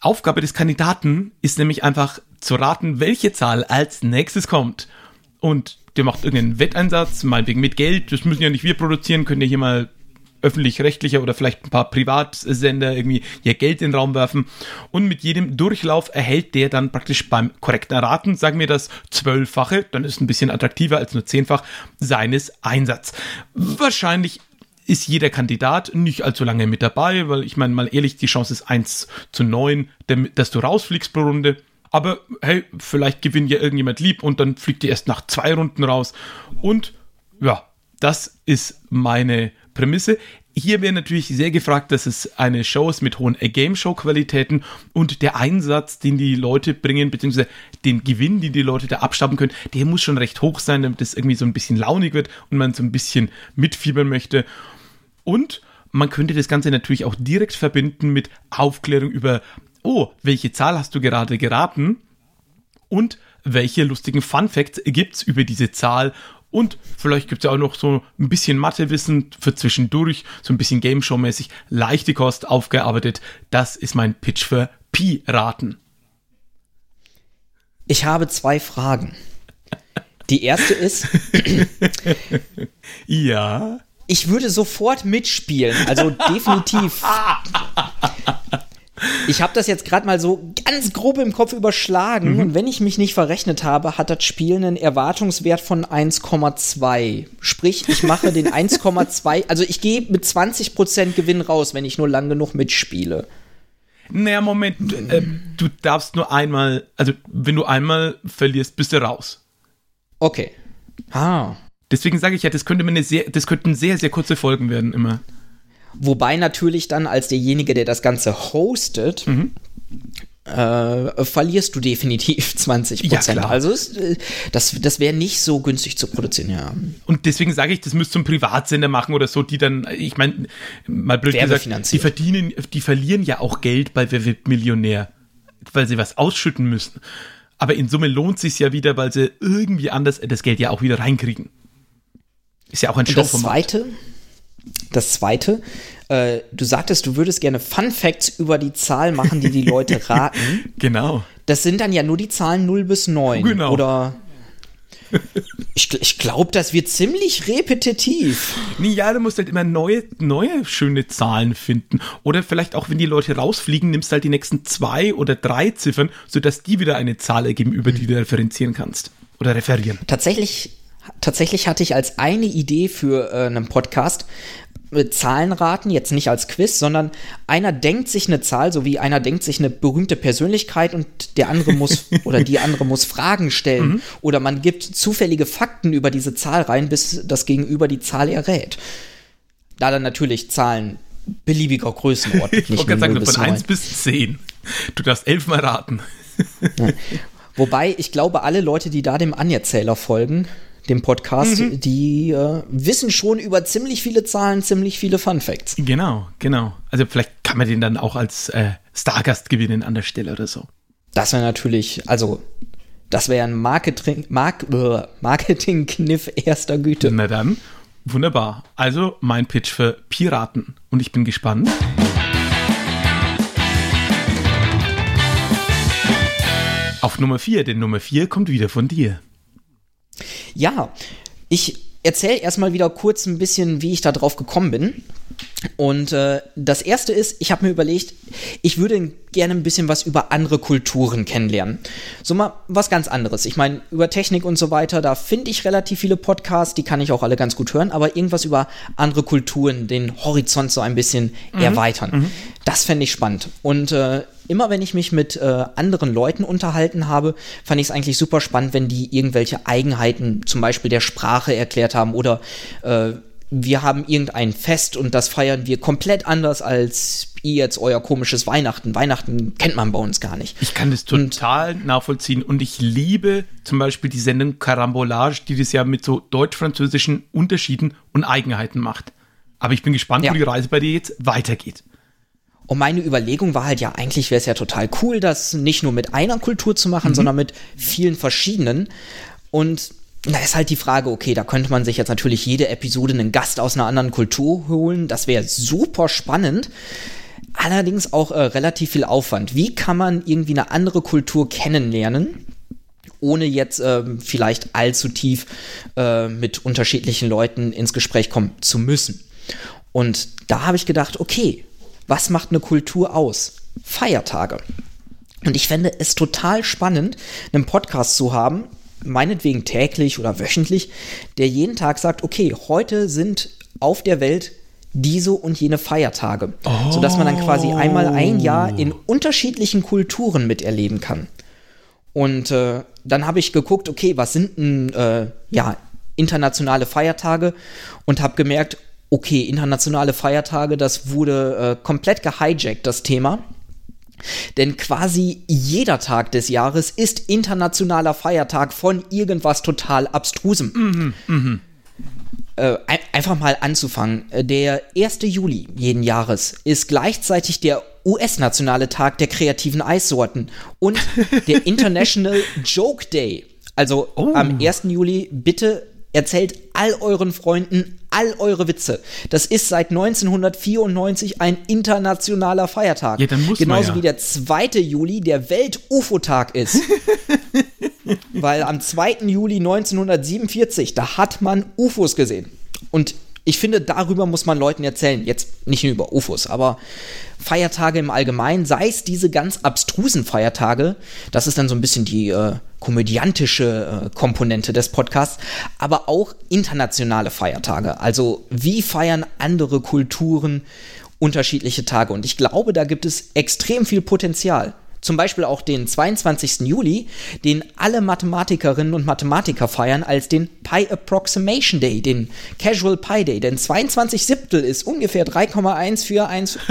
Aufgabe des Kandidaten ist nämlich einfach zu raten, welche Zahl als nächstes kommt. Und der macht irgendeinen Wetteinsatz, meinetwegen mit Geld, das müssen ja nicht wir produzieren, könnt ihr hier mal öffentlich-rechtlicher oder vielleicht ein paar Privatsender irgendwie ihr Geld in den Raum werfen. Und mit jedem Durchlauf erhält der dann praktisch beim korrekten Erraten, sagen wir das zwölffache, dann ist ein bisschen attraktiver als nur zehnfach, seines Einsatz. Wahrscheinlich ist jeder Kandidat nicht allzu lange mit dabei, weil ich meine mal ehrlich, die Chance ist 1 zu 9, dass du rausfliegst pro Runde. Aber hey, vielleicht gewinnt ja irgendjemand lieb und dann fliegt ihr erst nach zwei Runden raus. Und ja, das ist meine Prämisse. Hier wäre natürlich sehr gefragt, dass es eine Show ist mit hohen Game-Show-Qualitäten und der Einsatz, den die Leute bringen, beziehungsweise den Gewinn, den die Leute da abstappen können, der muss schon recht hoch sein, damit es irgendwie so ein bisschen launig wird und man so ein bisschen mitfiebern möchte. Und man könnte das Ganze natürlich auch direkt verbinden mit Aufklärung über, oh, welche Zahl hast du gerade geraten? Und welche lustigen Fun Facts gibt es über diese Zahl und vielleicht gibt es ja auch noch so ein bisschen Mathewissen für zwischendurch, so ein bisschen Game Show-mäßig, leichte Kost aufgearbeitet. Das ist mein Pitch für Pi-Raten. Ich habe zwei Fragen. Die erste ist. [LAUGHS] ja. Ich würde sofort mitspielen, also definitiv. [LAUGHS] Ich habe das jetzt gerade mal so ganz grob im Kopf überschlagen mhm. und wenn ich mich nicht verrechnet habe, hat das Spiel einen Erwartungswert von 1,2. Sprich, ich mache den 1,2, also ich gehe mit 20% Gewinn raus, wenn ich nur lang genug mitspiele. Naja, Moment, äh, du darfst nur einmal, also wenn du einmal verlierst, bist du raus. Okay. Ah. Deswegen sage ich ja, das könnte eine sehr, das könnten sehr, sehr kurze Folgen werden immer. Wobei natürlich dann als derjenige, der das Ganze hostet, mhm. äh, verlierst du definitiv [LAUGHS] 20 Prozent. Ja, also äh, das, das wäre nicht so günstig zu produzieren, ja. Und deswegen sage ich, das müsst du ein Privatsender machen oder so, die dann, ich meine, mal blöd gesagt, die verdienen, die verlieren ja auch Geld bei Wer wird Millionär. weil sie was ausschütten müssen. Aber in Summe lohnt sich ja wieder, weil sie irgendwie anders das Geld ja auch wieder reinkriegen. Ist ja auch ein Und das zweite, das zweite, äh, du sagtest, du würdest gerne Fun Facts über die Zahl machen, die die Leute [LAUGHS] raten. genau. Das sind dann ja nur die Zahlen 0 bis 9. Genau. Oder ich, ich glaube, das wird ziemlich repetitiv. Nee, ja, du musst halt immer neue, neue schöne Zahlen finden. Oder vielleicht auch, wenn die Leute rausfliegen, nimmst du halt die nächsten zwei oder drei Ziffern, sodass die wieder eine Zahl ergeben, über die du referenzieren kannst. Oder referieren. Tatsächlich, tatsächlich hatte ich als eine Idee für äh, einen Podcast äh, Zahlen raten, jetzt nicht als Quiz, sondern einer denkt sich eine Zahl, so wie einer denkt sich eine berühmte Persönlichkeit und der andere muss [LAUGHS] oder die andere muss Fragen stellen. Mhm. Oder man gibt zufällige Fakten über diese Zahl rein, bis das Gegenüber die Zahl errät. Da dann natürlich Zahlen beliebiger Größenordnung. ich wollte sagen, von 1 bis 10. Du darfst elfmal raten. Ja. Wobei, ich glaube, alle Leute, die da dem Anerzähler folgen, dem Podcast, mhm. die äh, wissen schon über ziemlich viele Zahlen, ziemlich viele Fun Facts. Genau, genau. Also vielleicht kann man den dann auch als äh, Stargast gewinnen an der Stelle oder so. Das wäre natürlich, also das wäre ein Marketing, Mark, äh, Marketing-Kniff erster Güte. Na dann, wunderbar. Also mein Pitch für Piraten. Und ich bin gespannt. Auf Nummer 4, denn Nummer 4 kommt wieder von dir. Ja, ich erzähle erstmal wieder kurz ein bisschen, wie ich da drauf gekommen bin. Und äh, das erste ist, ich habe mir überlegt, ich würde gerne ein bisschen was über andere Kulturen kennenlernen. So mal was ganz anderes. Ich meine, über Technik und so weiter, da finde ich relativ viele Podcasts, die kann ich auch alle ganz gut hören, aber irgendwas über andere Kulturen, den Horizont so ein bisschen mhm. erweitern. Mhm. Das fände ich spannend. Und äh, immer wenn ich mich mit äh, anderen Leuten unterhalten habe, fand ich es eigentlich super spannend, wenn die irgendwelche Eigenheiten zum Beispiel der Sprache erklärt haben oder äh, wir haben irgendein Fest und das feiern wir komplett anders als ihr jetzt euer komisches Weihnachten. Weihnachten kennt man bei uns gar nicht. Ich kann das total und, nachvollziehen und ich liebe zum Beispiel die Sendung Carambolage, die das ja mit so deutsch-französischen Unterschieden und Eigenheiten macht. Aber ich bin gespannt, ja. wo die Reise bei dir jetzt weitergeht. Und meine Überlegung war halt ja, eigentlich wäre es ja total cool, das nicht nur mit einer Kultur zu machen, mhm. sondern mit vielen verschiedenen. Und da ist halt die Frage, okay, da könnte man sich jetzt natürlich jede Episode einen Gast aus einer anderen Kultur holen. Das wäre super spannend. Allerdings auch äh, relativ viel Aufwand. Wie kann man irgendwie eine andere Kultur kennenlernen? ohne jetzt äh, vielleicht allzu tief äh, mit unterschiedlichen Leuten ins Gespräch kommen zu müssen. Und da habe ich gedacht, okay, was macht eine Kultur aus? Feiertage. Und ich fände es total spannend, einen Podcast zu haben, meinetwegen täglich oder wöchentlich, der jeden Tag sagt, okay, heute sind auf der Welt diese und jene Feiertage, oh. sodass man dann quasi einmal ein Jahr in unterschiedlichen Kulturen miterleben kann. Und äh, dann habe ich geguckt, okay, was sind denn äh, ja internationale Feiertage und habe gemerkt, okay, internationale Feiertage, das wurde äh, komplett gehijackt, das Thema. Denn quasi jeder Tag des Jahres ist internationaler Feiertag von irgendwas total Abstrusem. Mhm, mh. äh, ein, einfach mal anzufangen. Der 1. Juli jeden Jahres ist gleichzeitig der US-nationale Tag der kreativen Eissorten und der [LAUGHS] International Joke Day. Also oh. am 1. Juli bitte erzählt all euren Freunden all eure Witze. Das ist seit 1994 ein internationaler Feiertag. Ja, dann muss Genauso man ja. wie der 2. Juli der Welt-UFO-Tag ist. [LAUGHS] Weil am 2. Juli 1947, da hat man UFOs gesehen. Und ich finde, darüber muss man Leuten erzählen. Jetzt nicht nur über UFOs, aber Feiertage im Allgemeinen, sei es diese ganz abstrusen Feiertage, das ist dann so ein bisschen die äh, komödiantische äh, Komponente des Podcasts, aber auch internationale Feiertage. Also wie feiern andere Kulturen unterschiedliche Tage? Und ich glaube, da gibt es extrem viel Potenzial. Zum Beispiel auch den 22. Juli, den alle Mathematikerinnen und Mathematiker feiern als den Pi Approximation Day, den Casual Pi Day. Denn 22 Siebtel ist ungefähr 3,141. [LAUGHS]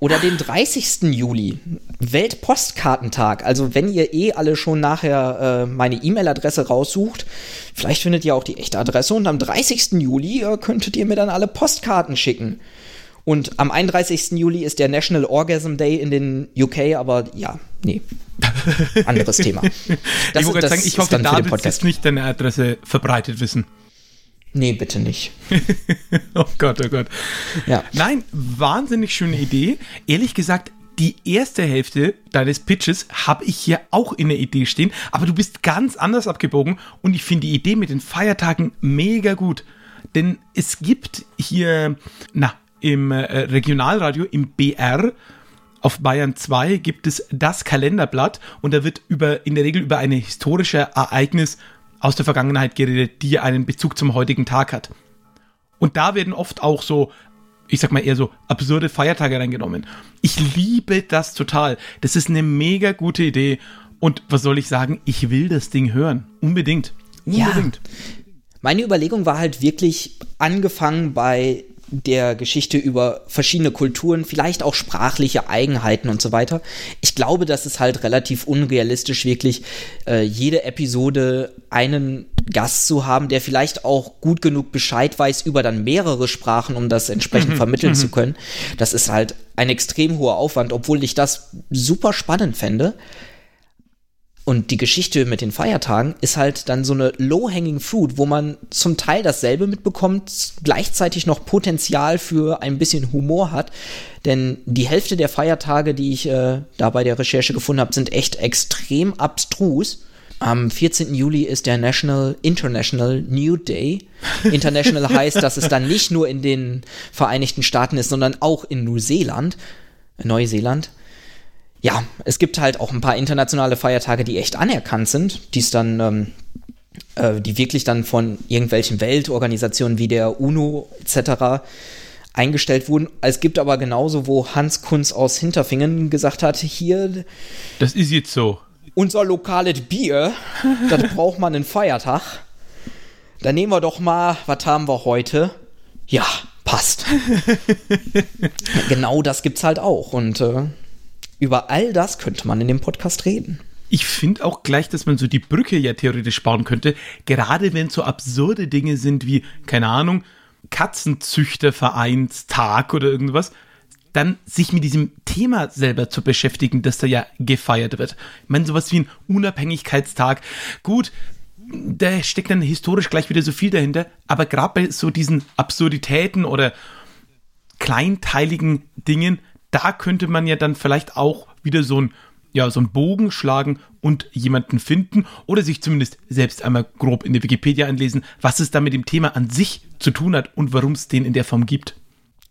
Oder den 30. Juli, Weltpostkartentag. Also wenn ihr eh alle schon nachher äh, meine E-Mail-Adresse raussucht, vielleicht findet ihr auch die echte Adresse und am 30. Juli äh, könntet ihr mir dann alle Postkarten schicken. Und am 31. Juli ist der National Orgasm Day in den UK, aber ja, nee. [LAUGHS] Anderes Thema. Das, ich wollte sagen, ich hoffe, da wird jetzt nicht deine Adresse verbreitet wissen. Nee, bitte nicht. [LAUGHS] oh Gott, oh Gott. Ja. Nein, wahnsinnig schöne Idee. Ehrlich gesagt, die erste Hälfte deines Pitches habe ich hier auch in der Idee stehen, aber du bist ganz anders abgebogen und ich finde die Idee mit den Feiertagen mega gut. Denn es gibt hier, na, im äh, Regionalradio, im BR, auf Bayern 2 gibt es das Kalenderblatt und da wird über, in der Regel über ein historisches Ereignis aus der Vergangenheit geredet, die einen Bezug zum heutigen Tag hat. Und da werden oft auch so, ich sag mal eher so absurde Feiertage reingenommen. Ich liebe das total. Das ist eine mega gute Idee. Und was soll ich sagen? Ich will das Ding hören. Unbedingt. Unbedingt. Ja. Meine Überlegung war halt wirklich angefangen bei der Geschichte über verschiedene Kulturen, vielleicht auch sprachliche Eigenheiten und so weiter. Ich glaube, das ist halt relativ unrealistisch, wirklich äh, jede Episode einen Gast zu haben, der vielleicht auch gut genug Bescheid weiß über dann mehrere Sprachen, um das entsprechend mhm. vermitteln mhm. zu können. Das ist halt ein extrem hoher Aufwand, obwohl ich das super spannend fände. Und die Geschichte mit den Feiertagen ist halt dann so eine low-hanging fruit, wo man zum Teil dasselbe mitbekommt, gleichzeitig noch Potenzial für ein bisschen Humor hat. Denn die Hälfte der Feiertage, die ich äh, da bei der Recherche gefunden habe, sind echt extrem abstrus. Am 14. Juli ist der National International New Day. [LAUGHS] International heißt, dass es dann nicht nur in den Vereinigten Staaten ist, sondern auch in Neuseeland. Neuseeland ja, es gibt halt auch ein paar internationale Feiertage, die echt anerkannt sind, die es dann, ähm, äh, die wirklich dann von irgendwelchen Weltorganisationen wie der UNO etc. eingestellt wurden. Es gibt aber genauso, wo Hans Kunz aus Hinterfingen gesagt hat, hier. Das ist jetzt so. Unser lokales Bier, [LAUGHS] das braucht man einen Feiertag. Dann nehmen wir doch mal, was haben wir heute? Ja, passt. [LAUGHS] genau das gibt's halt auch. Und äh, über all das könnte man in dem Podcast reden. Ich finde auch gleich, dass man so die Brücke ja theoretisch bauen könnte, gerade wenn so absurde Dinge sind wie, keine Ahnung, Katzenzüchtervereinstag oder irgendwas, dann sich mit diesem Thema selber zu beschäftigen, das da ja gefeiert wird. Ich meine, sowas wie ein Unabhängigkeitstag, gut, da steckt dann historisch gleich wieder so viel dahinter, aber gerade bei so diesen Absurditäten oder kleinteiligen Dingen da könnte man ja dann vielleicht auch wieder so ein ja, so einen Bogen schlagen und jemanden finden oder sich zumindest selbst einmal grob in der Wikipedia einlesen, was es da mit dem Thema an sich zu tun hat und warum es den in der Form gibt.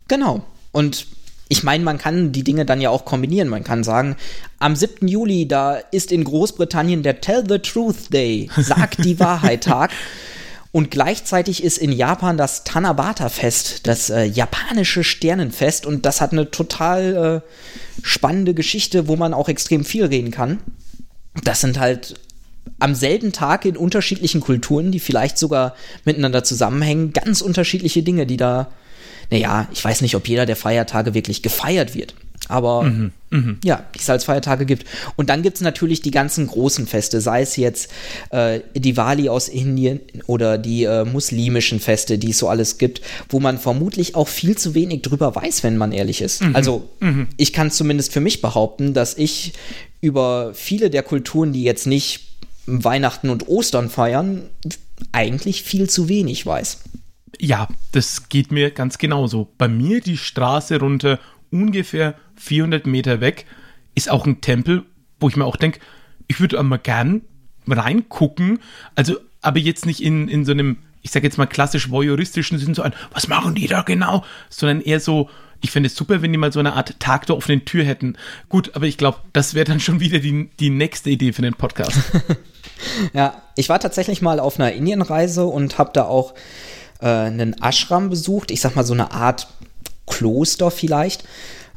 Genau. Und ich meine, man kann die Dinge dann ja auch kombinieren. Man kann sagen, am 7. Juli, da ist in Großbritannien der Tell the Truth Day, Sag die Wahrheit Tag. [LAUGHS] Und gleichzeitig ist in Japan das Tanabata-Fest, das äh, japanische Sternenfest. Und das hat eine total äh, spannende Geschichte, wo man auch extrem viel reden kann. Das sind halt am selben Tag in unterschiedlichen Kulturen, die vielleicht sogar miteinander zusammenhängen, ganz unterschiedliche Dinge, die da, naja, ich weiß nicht, ob jeder der Feiertage wirklich gefeiert wird. Aber mhm, mh. ja, die es als Feiertage gibt. Und dann gibt es natürlich die ganzen großen Feste, sei es jetzt äh, Diwali aus Indien oder die äh, muslimischen Feste, die es so alles gibt, wo man vermutlich auch viel zu wenig drüber weiß, wenn man ehrlich ist. Mhm, also mhm. ich kann zumindest für mich behaupten, dass ich über viele der Kulturen, die jetzt nicht Weihnachten und Ostern feiern, eigentlich viel zu wenig weiß. Ja, das geht mir ganz genauso. Bei mir die Straße runter ungefähr 400 Meter weg ist auch ein Tempel, wo ich mir auch denke, ich würde einmal gern reingucken. Also, aber jetzt nicht in, in so einem, ich sage jetzt mal klassisch voyeuristischen Sinn, so ein, was machen die da genau? Sondern eher so, ich fände es super, wenn die mal so eine Art Tag der offenen Tür hätten. Gut, aber ich glaube, das wäre dann schon wieder die, die nächste Idee für den Podcast. [LAUGHS] ja, ich war tatsächlich mal auf einer Indienreise und habe da auch äh, einen Ashram besucht. Ich sag mal so eine Art Kloster vielleicht,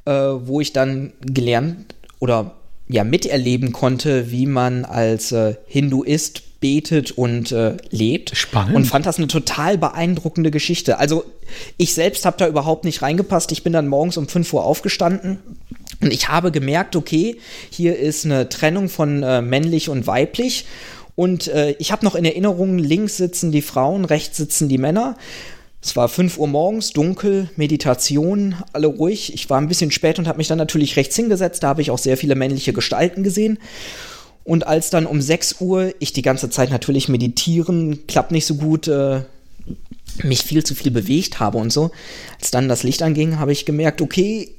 äh, wo ich dann gelernt oder ja miterleben konnte, wie man als äh, Hinduist betet und äh, lebt. Spannend. Und fand das eine total beeindruckende Geschichte. Also ich selbst habe da überhaupt nicht reingepasst. Ich bin dann morgens um 5 Uhr aufgestanden und ich habe gemerkt, okay, hier ist eine Trennung von äh, männlich und weiblich. Und äh, ich habe noch in Erinnerung, links sitzen die Frauen, rechts sitzen die Männer Es war 5 Uhr morgens, dunkel, Meditation, alle ruhig. Ich war ein bisschen spät und habe mich dann natürlich rechts hingesetzt. Da habe ich auch sehr viele männliche Gestalten gesehen. Und als dann um 6 Uhr ich die ganze Zeit natürlich meditieren, klappt nicht so gut, äh, mich viel zu viel bewegt habe und so, als dann das Licht anging, habe ich gemerkt, okay,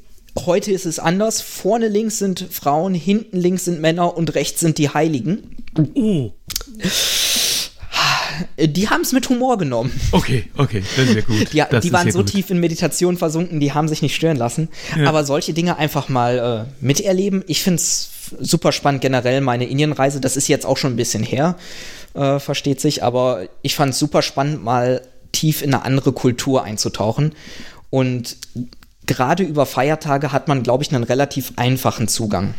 heute ist es anders. Vorne links sind Frauen, hinten links sind Männer und rechts sind die Heiligen. Oh. Die haben es mit Humor genommen. Okay, okay, das ist ja gut. Die, das die waren ja so gut. tief in Meditation versunken, die haben sich nicht stören lassen. Ja. Aber solche Dinge einfach mal äh, miterleben, ich finde es super spannend generell. Meine Indienreise, das ist jetzt auch schon ein bisschen her, äh, versteht sich, aber ich fand es super spannend, mal tief in eine andere Kultur einzutauchen. Und gerade über Feiertage hat man, glaube ich, einen relativ einfachen Zugang.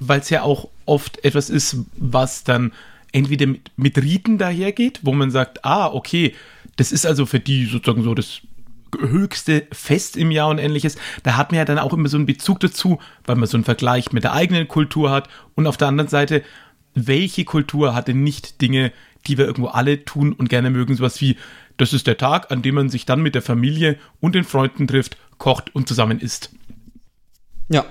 weil es ja auch oft etwas ist, was dann entweder mit, mit Riten dahergeht, wo man sagt, ah, okay, das ist also für die sozusagen so das höchste Fest im Jahr und ähnliches. Da hat man ja dann auch immer so einen Bezug dazu, weil man so einen Vergleich mit der eigenen Kultur hat. Und auf der anderen Seite, welche Kultur hatte nicht Dinge, die wir irgendwo alle tun und gerne mögen, sowas wie, das ist der Tag, an dem man sich dann mit der Familie und den Freunden trifft, kocht und zusammen isst. Ja.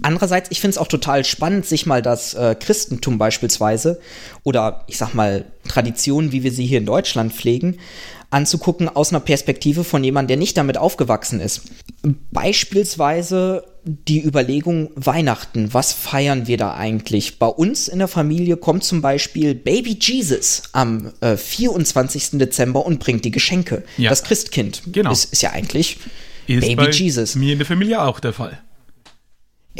Andererseits, ich finde es auch total spannend, sich mal das äh, Christentum beispielsweise oder ich sag mal Traditionen, wie wir sie hier in Deutschland pflegen, anzugucken aus einer Perspektive von jemandem, der nicht damit aufgewachsen ist. Beispielsweise die Überlegung Weihnachten, was feiern wir da eigentlich? Bei uns in der Familie kommt zum Beispiel Baby Jesus am äh, 24. Dezember und bringt die Geschenke. Ja. Das Christkind Genau. ist, ist ja eigentlich Ist Baby Jesus. mir in der Familie auch der Fall.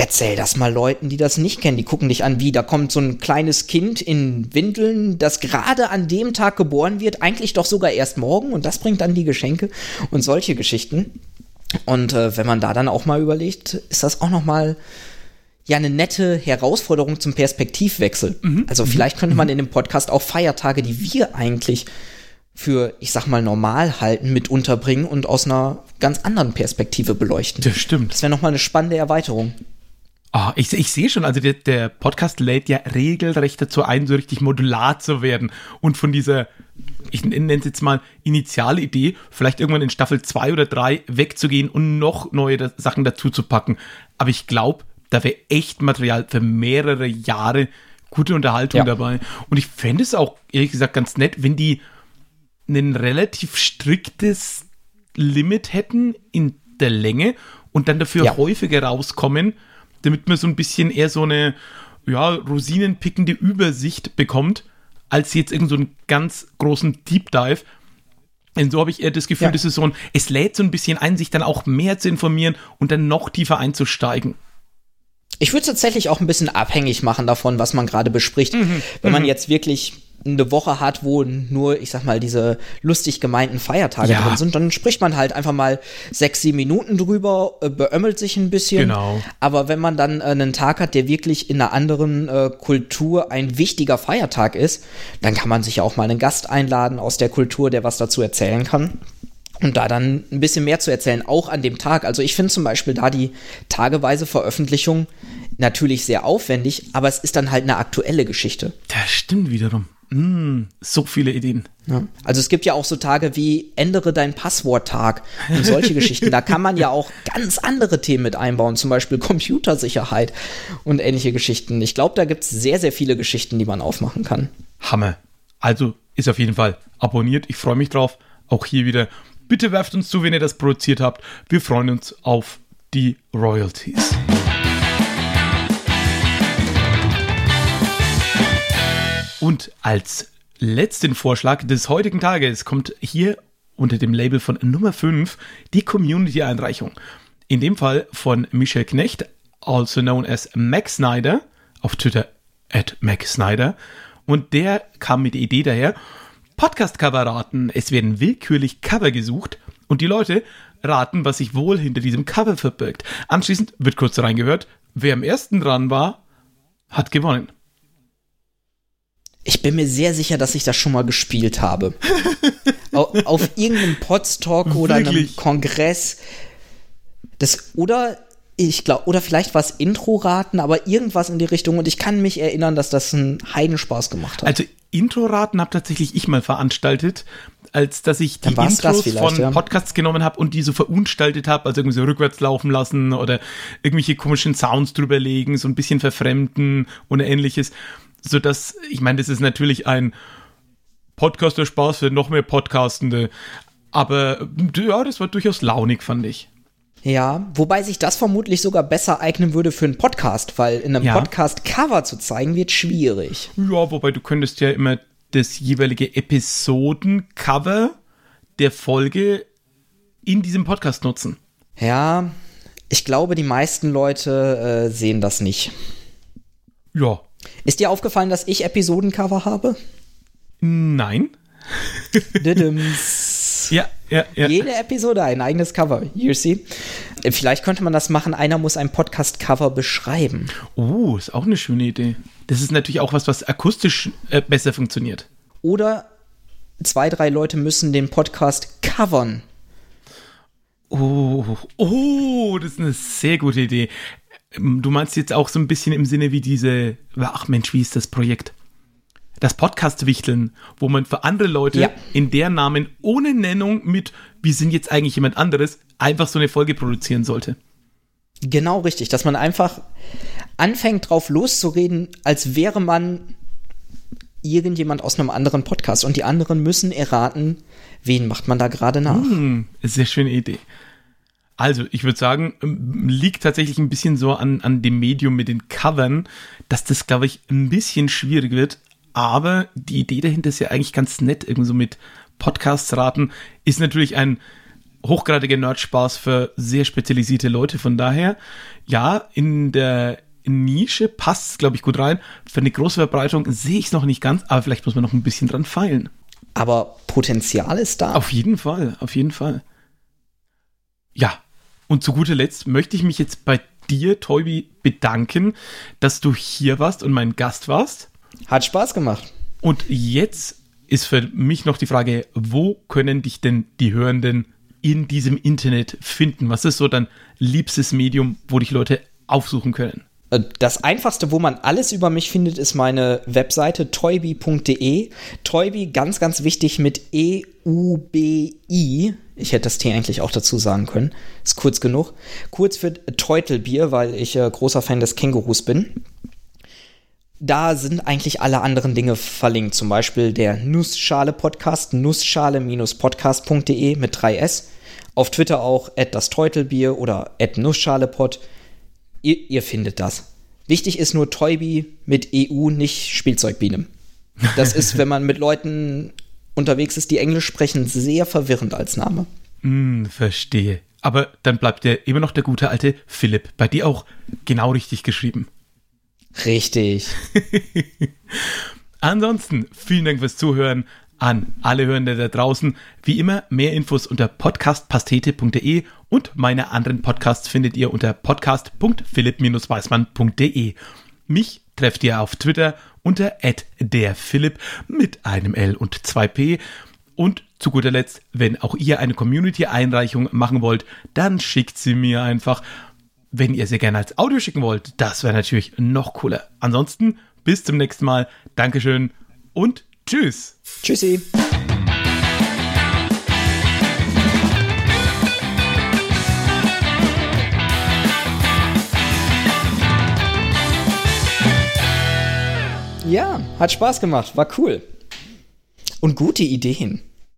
Erzähl das mal Leuten, die das nicht kennen. Die gucken dich an, wie da kommt so ein kleines Kind in Windeln, das gerade an dem Tag geboren wird, eigentlich doch sogar erst morgen und das bringt dann die Geschenke und solche Geschichten. Und äh, wenn man da dann auch mal überlegt, ist das auch noch mal ja eine nette Herausforderung zum Perspektivwechsel. Also vielleicht könnte man in dem Podcast auch Feiertage, die wir eigentlich für, ich sag mal, normal halten, mit unterbringen und aus einer ganz anderen Perspektive beleuchten. Das stimmt. Das wäre noch mal eine spannende Erweiterung. Ah, ich, ich sehe schon, also der, der Podcast lädt ja regelrecht dazu ein, so richtig modular zu werden und von dieser, ich nenne es jetzt mal, initiale Idee, vielleicht irgendwann in Staffel 2 oder 3 wegzugehen und noch neue da Sachen dazu zu packen. Aber ich glaube, da wäre echt Material für mehrere Jahre gute Unterhaltung Ja. dabei. Und ich fände es auch, ehrlich gesagt, ganz nett, wenn die ein relativ striktes Limit hätten in der Länge und dann dafür Ja. häufiger rauskommen, damit man so ein bisschen eher so eine ja, rosinenpickende Übersicht bekommt, als jetzt irgend so einen ganz großen Deep Dive. Denn so habe ich eher das Gefühl, Ja. das ist so ein, es lädt so ein bisschen ein, sich dann auch mehr zu informieren und dann noch tiefer einzusteigen. Ich würde es tatsächlich auch ein bisschen abhängig machen davon, was man gerade bespricht. Wenn man jetzt wirklich eine Woche hat, wo nur, ich sag mal, diese lustig gemeinten Feiertage Ja. drin sind, dann spricht man halt einfach mal sechs, sieben Minuten drüber, äh, beömmelt sich ein bisschen. Genau. Aber wenn man dann äh, einen Tag hat, der wirklich in einer anderen äh, Kultur ein wichtiger Feiertag ist, dann kann man sich ja auch mal einen Gast einladen aus der Kultur, der was dazu erzählen kann. Und da dann ein bisschen mehr zu erzählen, auch an dem Tag. Also ich finde zum Beispiel da die tageweise Veröffentlichung natürlich sehr aufwendig, aber es ist dann halt eine aktuelle Geschichte. Das stimmt wiederum. Mm, so viele Ideen. Ja. Also es gibt ja auch so Tage wie ändere dein Passworttag und solche Geschichten. Da kann man ja auch ganz andere Themen mit einbauen, zum Beispiel Computersicherheit und ähnliche Geschichten. Ich glaube, da gibt es sehr, sehr viele Geschichten, die man aufmachen kann. Hammer. Also ist auf jeden Fall abonniert. Ich freue mich drauf. Auch hier wieder. Bitte werft uns zu, wenn ihr das produziert habt. Wir freuen uns auf die Royalties. Und als letzten Vorschlag des heutigen Tages kommt hier unter dem Label von Nummer 5 die Community-Einreichung. In dem Fall von Michel Knecht, also known as Max Snyder, auf Twitter at Max Snyder. Und der kam mit der Idee daher, Podcast-Cover raten. Es werden willkürlich Cover gesucht und die Leute raten, was sich wohl hinter diesem Cover verbirgt. Anschließend wird kurz reingehört. Wer am ersten dran war, hat gewonnen. Ich bin mir sehr sicher, dass ich das schon mal gespielt habe. [LAUGHS] Au- auf irgendeinem Podstalk oder einem? Kongress. Das, oder ich glaube, oder vielleicht war es Intro-Raten, aber irgendwas in die Richtung. Und ich kann mich erinnern, dass das einen Heidenspaß gemacht hat. Also Intro-Raten habe tatsächlich ich mal veranstaltet, als dass ich die Intros von ja. Podcasts genommen habe und die so verunstaltet habe, also irgendwie so rückwärts laufen lassen oder irgendwelche komischen Sounds drüberlegen, so ein bisschen verfremden und ähnliches. So dass, ich meine, das ist natürlich ein Podcaster Spaß für noch mehr Podcastende. Aber ja, das war durchaus launig, fand ich. Ja, wobei sich das vermutlich sogar besser eignen würde für einen Podcast, weil in einem ja. Podcast Cover zu zeigen wird schwierig. Ja, wobei du könntest ja immer das jeweilige Episodencover der Folge in diesem Podcast nutzen. Ja, ich glaube, die meisten Leute äh, sehen das nicht. Ja. Ist dir aufgefallen, dass ich Episodencover habe? Nein. [LAUGHS] ja, ja, ja. Jede Episode ein eigenes Cover. You see? Vielleicht könnte man das machen. Einer muss ein Podcast-Cover beschreiben. Oh, ist auch eine schöne Idee. Das ist natürlich auch was, was akustisch äh, besser funktioniert. Oder zwei, drei Leute müssen den Podcast covern. Oh, oh, das ist eine sehr gute Idee. Du meinst jetzt auch so ein bisschen im Sinne wie diese, ach Mensch, wie ist das Projekt? das Podcast-Wichteln, wo man für andere Leute ja. in deren Namen ohne Nennung mit, wir sind jetzt eigentlich jemand anderes, einfach so eine Folge produzieren sollte. Genau richtig, dass man einfach anfängt drauf loszureden, als wäre man irgendjemand aus einem anderen Podcast und die anderen müssen erraten, wen macht man da gerade nach. Hm, sehr schöne Idee. Also, ich würde sagen, ähm, liegt tatsächlich ein bisschen so an, an dem Medium mit den Covern, dass das, glaube ich, ein bisschen schwierig wird, aber die Idee dahinter ist ja eigentlich ganz nett, irgendwie so mit Podcasts raten, ist natürlich ein hochgradiger Nerdspaß für sehr spezialisierte Leute. Von daher, ja, in der Nische passt es, glaube ich, gut rein. Für eine große Verbreitung sehe ich es noch nicht ganz, aber vielleicht muss man noch ein bisschen dran feilen. Aber Potenzial ist da. Auf jeden Fall, auf jeden Fall. Ja, und zu guter Letzt möchte ich mich jetzt bei dir, Tobi, bedanken, dass du hier warst und mein Gast warst. Hat Spaß gemacht. Und jetzt ist für mich noch die Frage, wo können dich denn die Hörenden in diesem Internet finden? Was ist so dein liebstes Medium, wo dich Leute aufsuchen können? Äh, das einfachste, wo man alles über mich findet, ist meine Webseite toybi.de. Toybi, ganz, ganz wichtig mit E-U-B-I. Ich hätte das T eigentlich auch dazu sagen können. Ist kurz genug. Kurz für Teutelbier, weil ich äh, großer Fan des Kängurus bin da sind eigentlich alle anderen Dinge verlinkt. Zum Beispiel der Nussschale-Podcast, nussschale-podcast.de mit 3S. Auf Twitter auch das Teutelbier oder Nussschalepod. Ihr, ihr findet das. Wichtig ist nur Toybi mit EU, nicht Spielzeugbiene. Das ist, [LAUGHS] wenn man mit Leuten unterwegs ist, die Englisch sprechen, sehr verwirrend als Name. Mm, verstehe. Aber dann bleibt ja immer noch der gute alte Philipp. Bei dir auch genau richtig geschrieben. Richtig. [LAUGHS] Ansonsten, vielen Dank fürs Zuhören an alle Hörende da draußen. Wie immer, mehr Infos unter podcastpastete.de und meine anderen Podcasts findet ihr unter podcast.philipp-weißmann.de. Mich trefft ihr auf Twitter unter derphilipp mit einem L und zwei P. Und zu guter Letzt, wenn auch ihr eine Community-Einreichung machen wollt, dann schickt sie mir einfach wenn ihr sie gerne als Audio schicken wollt, das wäre natürlich noch cooler. Ansonsten bis zum nächsten Mal. Dankeschön und tschüss. Tschüssi. Ja, hat Spaß gemacht, war cool. Und gute Ideen.